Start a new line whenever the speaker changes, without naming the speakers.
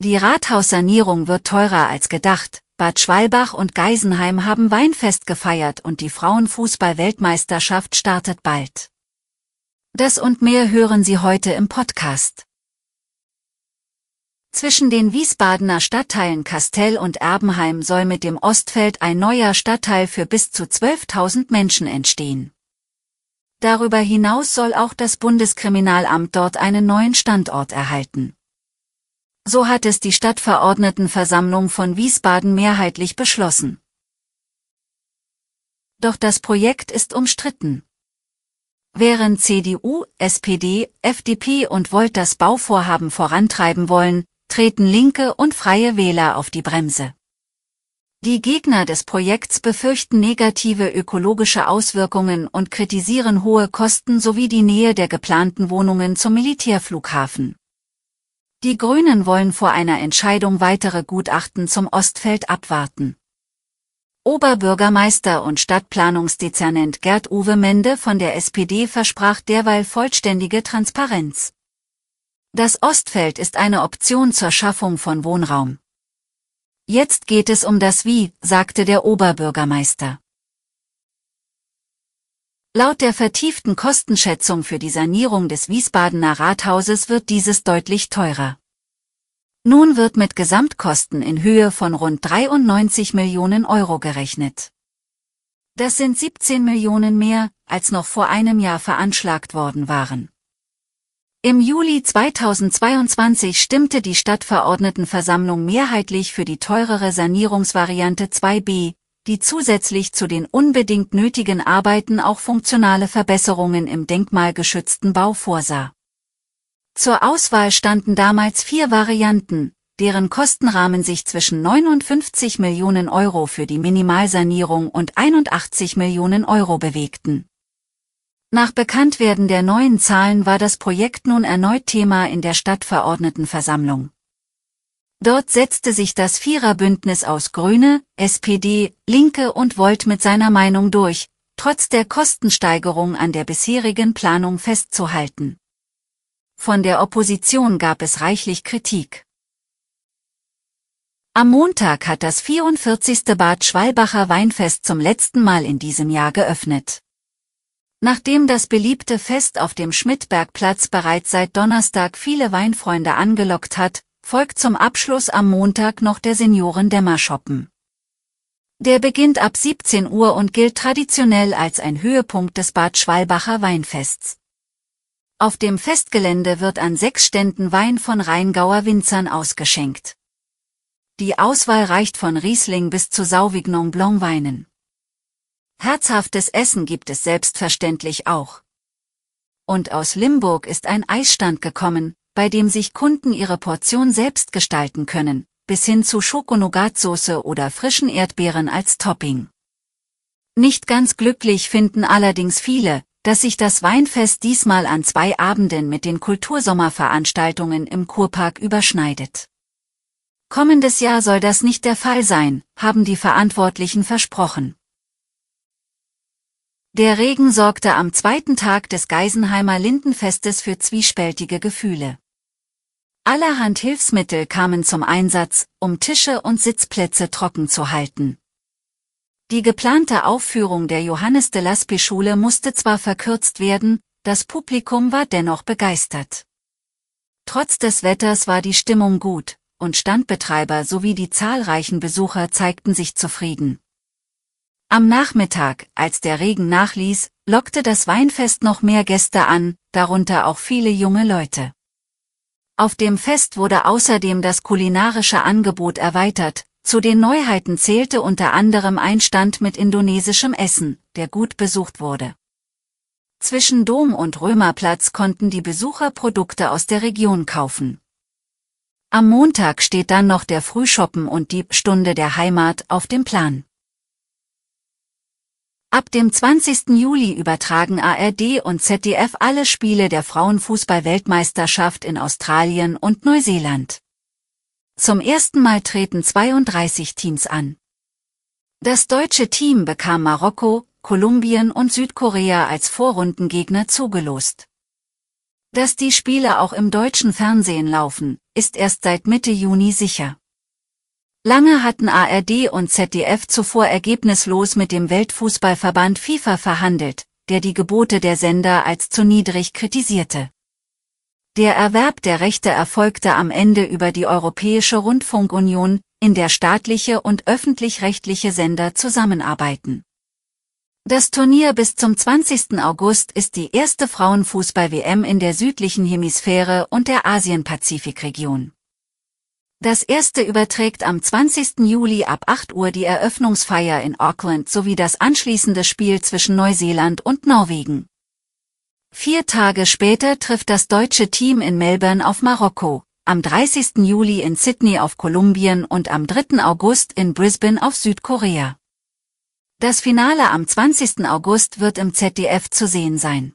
Die Rathaussanierung wird teurer als gedacht. Bad Schwalbach und Geisenheim haben Weinfest gefeiert und die Frauenfußball-Weltmeisterschaft startet bald. Das und mehr hören Sie heute im Podcast. Zwischen den Wiesbadener Stadtteilen Kastell und Erbenheim soll mit dem Ostfeld ein neuer Stadtteil für bis zu 12.000 Menschen entstehen. Darüber hinaus soll auch das Bundeskriminalamt dort einen neuen Standort erhalten. So hat es die Stadtverordnetenversammlung von Wiesbaden mehrheitlich beschlossen. Doch das Projekt ist umstritten. Während CDU, SPD, FDP und Volt das Bauvorhaben vorantreiben wollen, treten Linke und Freie Wähler auf die Bremse. Die Gegner des Projekts befürchten negative ökologische Auswirkungen und kritisieren hohe Kosten sowie die Nähe der geplanten Wohnungen zum Militärflughafen. Die Grünen wollen vor einer Entscheidung weitere Gutachten zum Ostfeld abwarten. Oberbürgermeister und Stadtplanungsdezernent Gerd-Uwe Mende von der SPD versprach derweil vollständige Transparenz. Das Ostfeld ist eine Option zur Schaffung von Wohnraum. Jetzt geht es um das Wie, sagte der Oberbürgermeister. Laut der vertieften Kostenschätzung für die Sanierung des Wiesbadener Rathauses wird dieses deutlich teurer. Nun wird mit Gesamtkosten in Höhe von rund 93 Millionen Euro gerechnet. Das sind 17 Millionen mehr, als noch vor einem Jahr veranschlagt worden waren. Im Juli 2022 stimmte die Stadtverordnetenversammlung mehrheitlich für die teurere Sanierungsvariante 2b, die zusätzlich zu den unbedingt nötigen Arbeiten auch funktionale Verbesserungen im denkmalgeschützten Bau vorsah. Zur Auswahl standen damals vier Varianten, deren Kostenrahmen sich zwischen 59 Millionen Euro für die Minimalsanierung und 81 Millionen Euro bewegten. Nach Bekanntwerden der neuen Zahlen war das Projekt nun erneut Thema in der Stadtverordnetenversammlung. Dort setzte sich das Viererbündnis aus Grüne, SPD, Linke und Volt mit seiner Meinung durch, trotz der Kostensteigerung an der bisherigen Planung festzuhalten. Von der Opposition gab es reichlich Kritik. Am Montag hat das 44. Bad Schwalbacher Weinfest zum letzten Mal in diesem Jahr geöffnet. Nachdem das beliebte Fest auf dem Schmidbergplatz bereits seit Donnerstag viele Weinfreunde angelockt hat, folgt zum Abschluss am Montag noch der Seniorendämmershoppen. Der beginnt ab 17 Uhr und gilt traditionell als ein Höhepunkt des Bad Schwalbacher Weinfests. Auf dem Festgelände wird an sechs Ständen Wein von Rheingauer Winzern ausgeschenkt. Die Auswahl reicht von Riesling bis zu Sauvignon Blanc Weinen. Herzhaftes Essen gibt es selbstverständlich auch. Und aus Limburg ist ein Eisstand gekommen, bei dem sich Kunden ihre Portion selbst gestalten können, bis hin zu Schokonougat-Soße oder frischen Erdbeeren als Topping. Nicht ganz glücklich finden allerdings viele, dass sich das Weinfest diesmal an zwei Abenden mit den Kultursommerveranstaltungen im Kurpark überschneidet. Kommendes Jahr soll das nicht der Fall sein, haben die Verantwortlichen versprochen. Der Regen sorgte am zweiten Tag des Geisenheimer Lindenfestes für zwiespältige Gefühle. Allerhand Hilfsmittel kamen zum Einsatz, um Tische und Sitzplätze trocken zu halten. Die geplante Aufführung der Johannes de Laspi Schule musste zwar verkürzt werden, das Publikum war dennoch begeistert. Trotz des Wetters war die Stimmung gut, und Standbetreiber sowie die zahlreichen Besucher zeigten sich zufrieden. Am Nachmittag, als der Regen nachließ, lockte das Weinfest noch mehr Gäste an, darunter auch viele junge Leute. Auf dem Fest wurde außerdem das kulinarische Angebot erweitert, zu den Neuheiten zählte unter anderem ein Stand mit indonesischem Essen, der gut besucht wurde. Zwischen Dom und Römerplatz konnten die Besucher Produkte aus der Region kaufen. Am Montag steht dann noch der Frühschoppen und die Stunde der Heimat auf dem Plan. Ab dem 20. Juli übertragen ARD und ZDF alle Spiele der Frauenfußball-Weltmeisterschaft in Australien und Neuseeland. Zum ersten Mal treten 32 Teams an. Das deutsche Team bekam Marokko, Kolumbien und Südkorea als Vorrundengegner zugelost. Dass die Spiele auch im deutschen Fernsehen laufen, ist erst seit Mitte Juni sicher. Lange hatten ARD und ZDF zuvor ergebnislos mit dem Weltfußballverband FIFA verhandelt, der die Gebote der Sender als zu niedrig kritisierte. Der Erwerb der Rechte erfolgte am Ende über die Europäische Rundfunkunion, in der staatliche und öffentlich-rechtliche Sender zusammenarbeiten. Das Turnier bis zum 20. August ist die erste Frauenfußball-WM in der südlichen Hemisphäre und der Asien-Pazifik-Region. Das erste überträgt am 20. Juli ab 8 Uhr die Eröffnungsfeier in Auckland sowie das anschließende Spiel zwischen Neuseeland und Norwegen. Vier Tage später trifft das deutsche Team in Melbourne auf Marokko, am 30. Juli in Sydney auf Kolumbien und am 3. August in Brisbane auf Südkorea. Das Finale am 20. August wird im ZDF zu sehen sein.